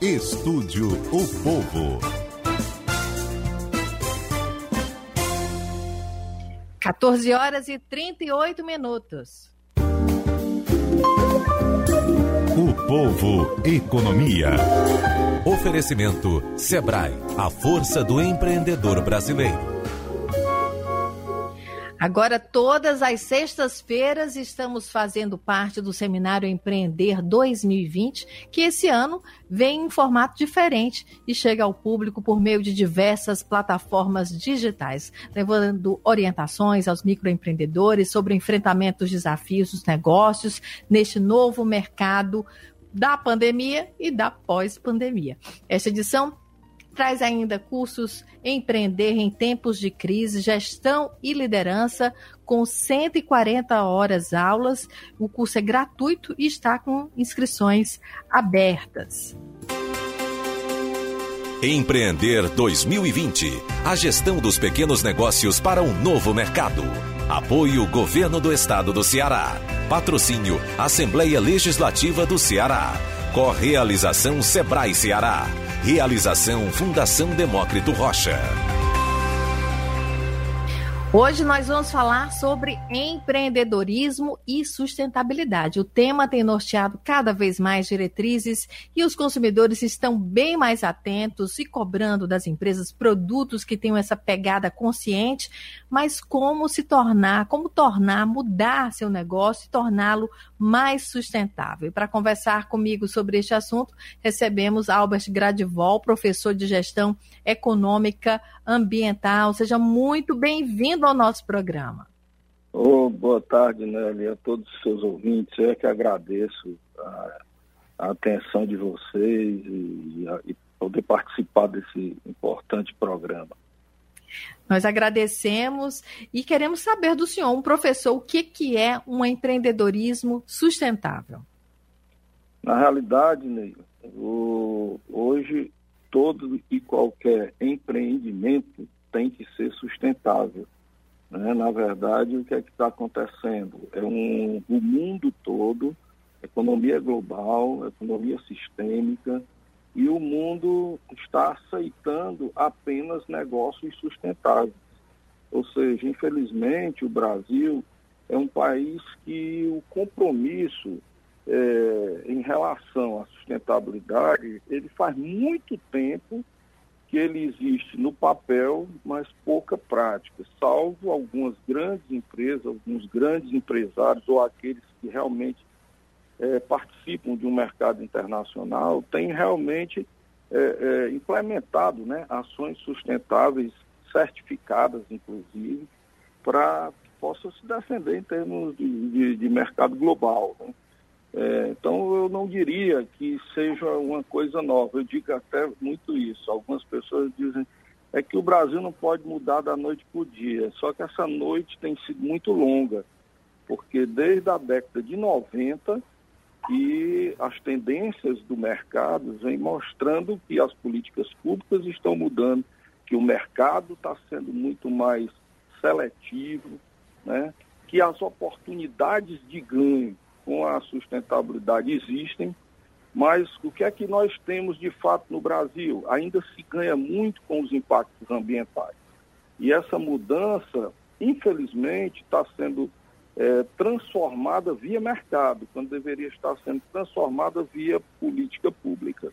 Estúdio O Povo. 14 horas e 38 minutos. O Povo Economia. Oferecimento Sebrae, a força do empreendedor brasileiro. Agora, todas as sextas-feiras, estamos fazendo parte do Seminário Empreender 2020, que esse ano vem em formato diferente e chega ao público por meio de diversas plataformas digitais, levando orientações aos microempreendedores sobre o enfrentamento dos desafios dos negócios neste novo mercado da pandemia e da pós-pandemia. Esta edição traz ainda cursos Empreender em Tempos de Crise, Gestão e Liderança, com 140 horas aulas. O curso é gratuito e está com inscrições abertas. Empreender 2020 A gestão dos pequenos negócios para um novo mercado. Apoio Governo do Estado do Ceará. Patrocínio Assembleia Legislativa do Ceará. Correalização Sebrae Ceará. Realização Fundação Demócrito Rocha. Hoje nós vamos falar sobre empreendedorismo e sustentabilidade. O tema tem norteado cada vez mais diretrizes e os consumidores estão bem mais atentos e cobrando das empresas produtos que tenham essa pegada consciente, mas como se tornar, como tornar, mudar seu negócio e torná-lo mais sustentável. Para conversar comigo sobre este assunto, recebemos Albert Gradivol, professor de gestão econômica ambiental. Seja muito bem-vindo ao nosso programa. Oh, boa tarde, Nelly, a todos os seus ouvintes. Eu é que agradeço a, a atenção de vocês e, e poder participar desse importante programa. Nós agradecemos e queremos saber do senhor, um professor, o que, que é um empreendedorismo sustentável? Na realidade, Neil, hoje todo e qualquer empreendimento tem que ser sustentável. Né? Na verdade, o que é que está acontecendo? É um, o mundo todo, economia global, economia sistêmica, e o mundo está aceitando apenas negócios sustentáveis. Ou seja, infelizmente, o Brasil é um país que o compromisso é, em relação à sustentabilidade, ele faz muito tempo que ele existe no papel, mas pouca prática, salvo algumas grandes empresas, alguns grandes empresários ou aqueles que realmente é, participam de um mercado internacional, têm realmente é, é, implementado né, ações sustentáveis, certificadas, inclusive, para que possam se defender em termos de, de, de mercado global. Né? É, então, eu não diria que seja uma coisa nova, eu digo até muito isso. Algumas pessoas dizem é que o Brasil não pode mudar da noite para o dia, só que essa noite tem sido muito longa, porque desde a década de 90 e as tendências do mercado vêm mostrando que as políticas públicas estão mudando, que o mercado está sendo muito mais seletivo, né? que as oportunidades de ganho com a sustentabilidade existem, mas o que é que nós temos de fato no Brasil? Ainda se ganha muito com os impactos ambientais. E essa mudança, infelizmente, está sendo é, transformada via mercado, quando deveria estar sendo transformada via política pública.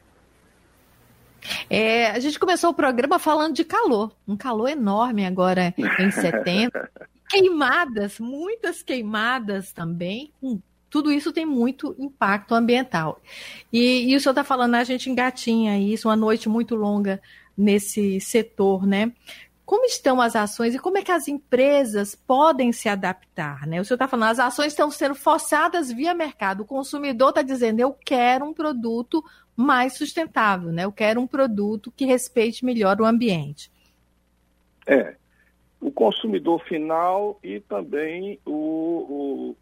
É, a gente começou o programa falando de calor, um calor enorme agora em setembro. queimadas, muitas queimadas também, com tudo isso tem muito impacto ambiental. E, e o senhor está falando, a gente engatinha isso, uma noite muito longa nesse setor, né? Como estão as ações e como é que as empresas podem se adaptar? Né? O senhor está falando, as ações estão sendo forçadas via mercado. O consumidor está dizendo, eu quero um produto mais sustentável, né? eu quero um produto que respeite melhor o ambiente. É, o consumidor final e também o,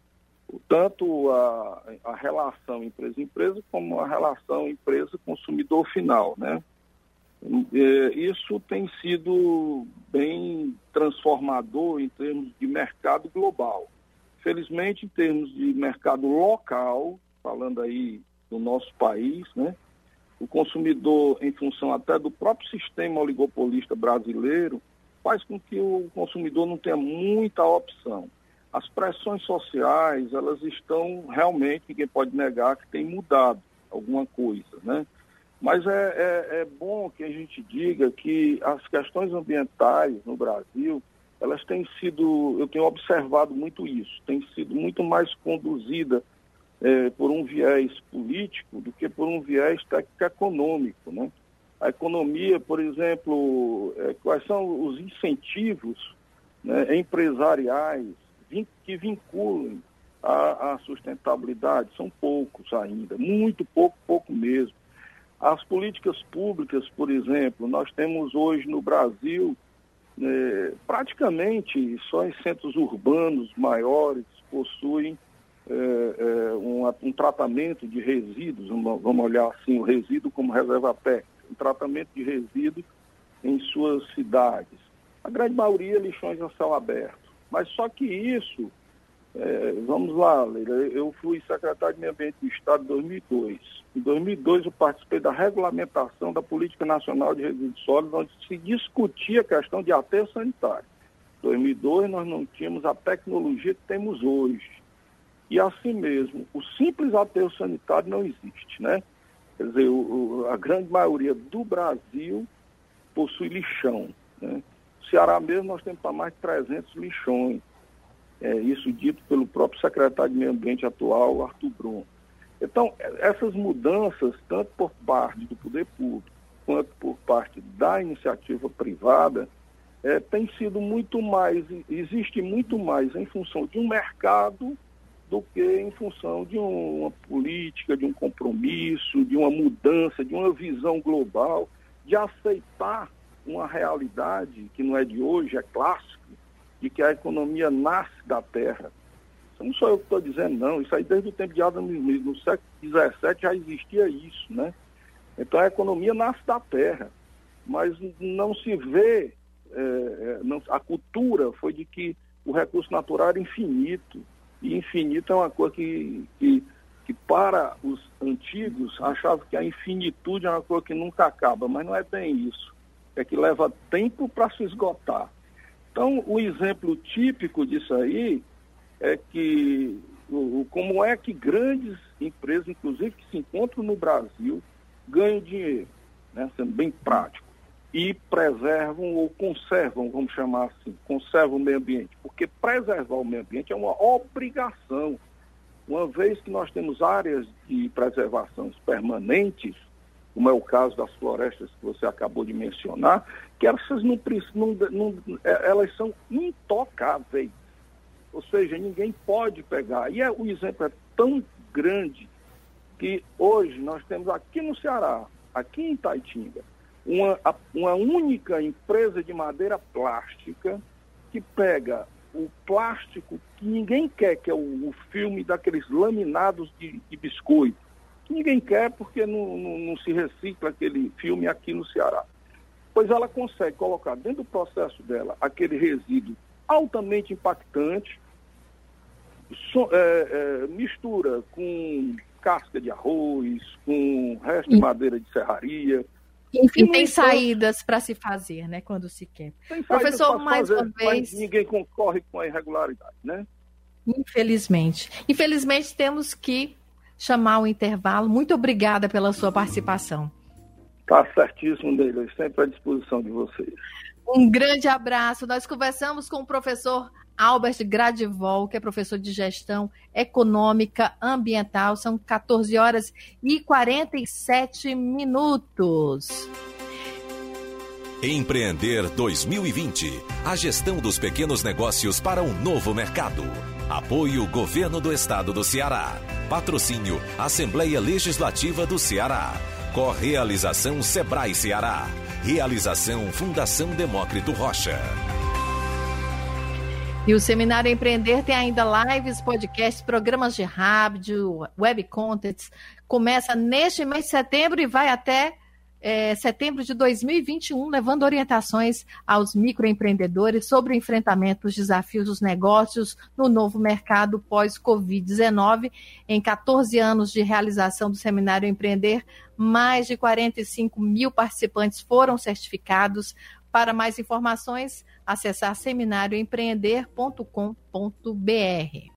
tanto a, a relação empresa-empresa como a relação empresa-consumidor final, né? Isso tem sido bem transformador em termos de mercado global. Felizmente, em termos de mercado local, falando aí do nosso país, né? o consumidor, em função até do próprio sistema oligopolista brasileiro, faz com que o consumidor não tenha muita opção. As pressões sociais, elas estão realmente, ninguém pode negar que tem mudado alguma coisa, né? Mas é, é, é bom que a gente diga que as questões ambientais no Brasil, elas têm sido, eu tenho observado muito isso, tem sido muito mais conduzida é, por um viés político do que por um viés técnico-econômico, né? A economia, por exemplo, é, quais são os incentivos né, empresariais que vinculam a, a sustentabilidade? São poucos ainda, muito pouco, pouco mesmo. As políticas públicas, por exemplo, nós temos hoje no Brasil é, praticamente só em centros urbanos maiores possuem é, é, um, um, tratamento de resíduos, vamos olhar assim, o resíduo como reserva técnica, um tratamento de resíduos em suas cidades. A grande maioria lixões a céu aberto. Mas só que isso é, vamos lá, Leila. Eu fui secretário de Meio Ambiente do Estado em 2002. Em 2002, eu participei da regulamentação da Política Nacional de Resíduos Sólidos, onde se discutia a questão de aterro sanitário. Em 2002, nós não tínhamos a tecnologia que temos hoje. E assim mesmo, o simples aterro sanitário não existe, né? Quer dizer, o, a grande maioria do Brasil possui lixão. Né? Ceará mesmo, nós temos para mais de 300 lixões. É, isso dito pelo próprio secretário de Meio Ambiente atual, Arthur Brum. Então, essas mudanças, tanto por parte do poder público quanto por parte da iniciativa privada, é, tem sido muito mais, existe muito mais em função de um mercado do que em função de uma política, de um compromisso, de uma mudança, de uma visão global, de aceitar uma realidade que não é de hoje, é clássica, de que a economia nasce da terra. Isso não sou eu que estou dizendo, não. Isso aí desde o tempo de Adam Smith, no século XVII já existia isso, né? Então a economia nasce da terra, mas não se vê, é, é, não, a cultura foi de que o recurso natural era infinito, e infinito é uma coisa que, que, que para os antigos achavam que a infinitude é uma coisa que nunca acaba, mas não é bem isso. É que leva tempo para se esgotar. Então, o exemplo típico disso aí é que como é que grandes empresas, inclusive que se encontram no Brasil, ganham dinheiro, né, sendo bem prático, e preservam ou conservam, vamos chamar assim, conservam o meio ambiente, porque preservar o meio ambiente é uma obrigação. Uma vez que nós temos áreas de preservação permanentes, como é o caso das florestas que você acabou de mencionar, que essas não, não, não, é, elas são intocáveis. Ou seja, ninguém pode pegar. E é, o exemplo é tão grande que hoje nós temos aqui no Ceará, aqui em Taitinga, uma, uma única empresa de madeira plástica que pega o plástico que ninguém quer, que é o, o filme daqueles laminados de, de biscoito ninguém quer porque não, não, não, se recicla aquele filme aqui no Ceará. Pois ela consegue colocar dentro do processo dela aquele resíduo altamente impactante, so, é, é, mistura com casca de arroz, com resto de madeira de serraria. Enfim, tem saídas para se fazer, né, quando se quer. Professor, mais fazer, uma vez. ninguém concorre com a irregularidade, né? Infelizmente. Infelizmente, temos que chamar o intervalo. Muito obrigada pela sua participação. Está certíssimo, Neila. Sempre à disposição de vocês. Um grande abraço. Nós conversamos com o professor Albert Gradivol, que é professor de gestão econômica ambiental. São 14 horas e 47 minutos. Empreender 2020. A gestão dos pequenos negócios para um novo mercado. Apoio Governo do Estado do Ceará. Patrocínio Assembleia Legislativa do Ceará. Correalização Sebrae Ceará. Realização Fundação Demócrito Rocha. E o Seminário Empreender tem ainda lives, podcasts, programas de rádio, web contents. Começa neste mês de setembro e vai até é, setembro de 2021, levando orientações aos microempreendedores sobre o enfrentamento dos desafios dos negócios no novo mercado pós-Covid-19. Em 14 anos de realização do Seminário Empreender, mais de 45 mil participantes foram certificados. Para mais informações, acessar seminarioempreender.com.br.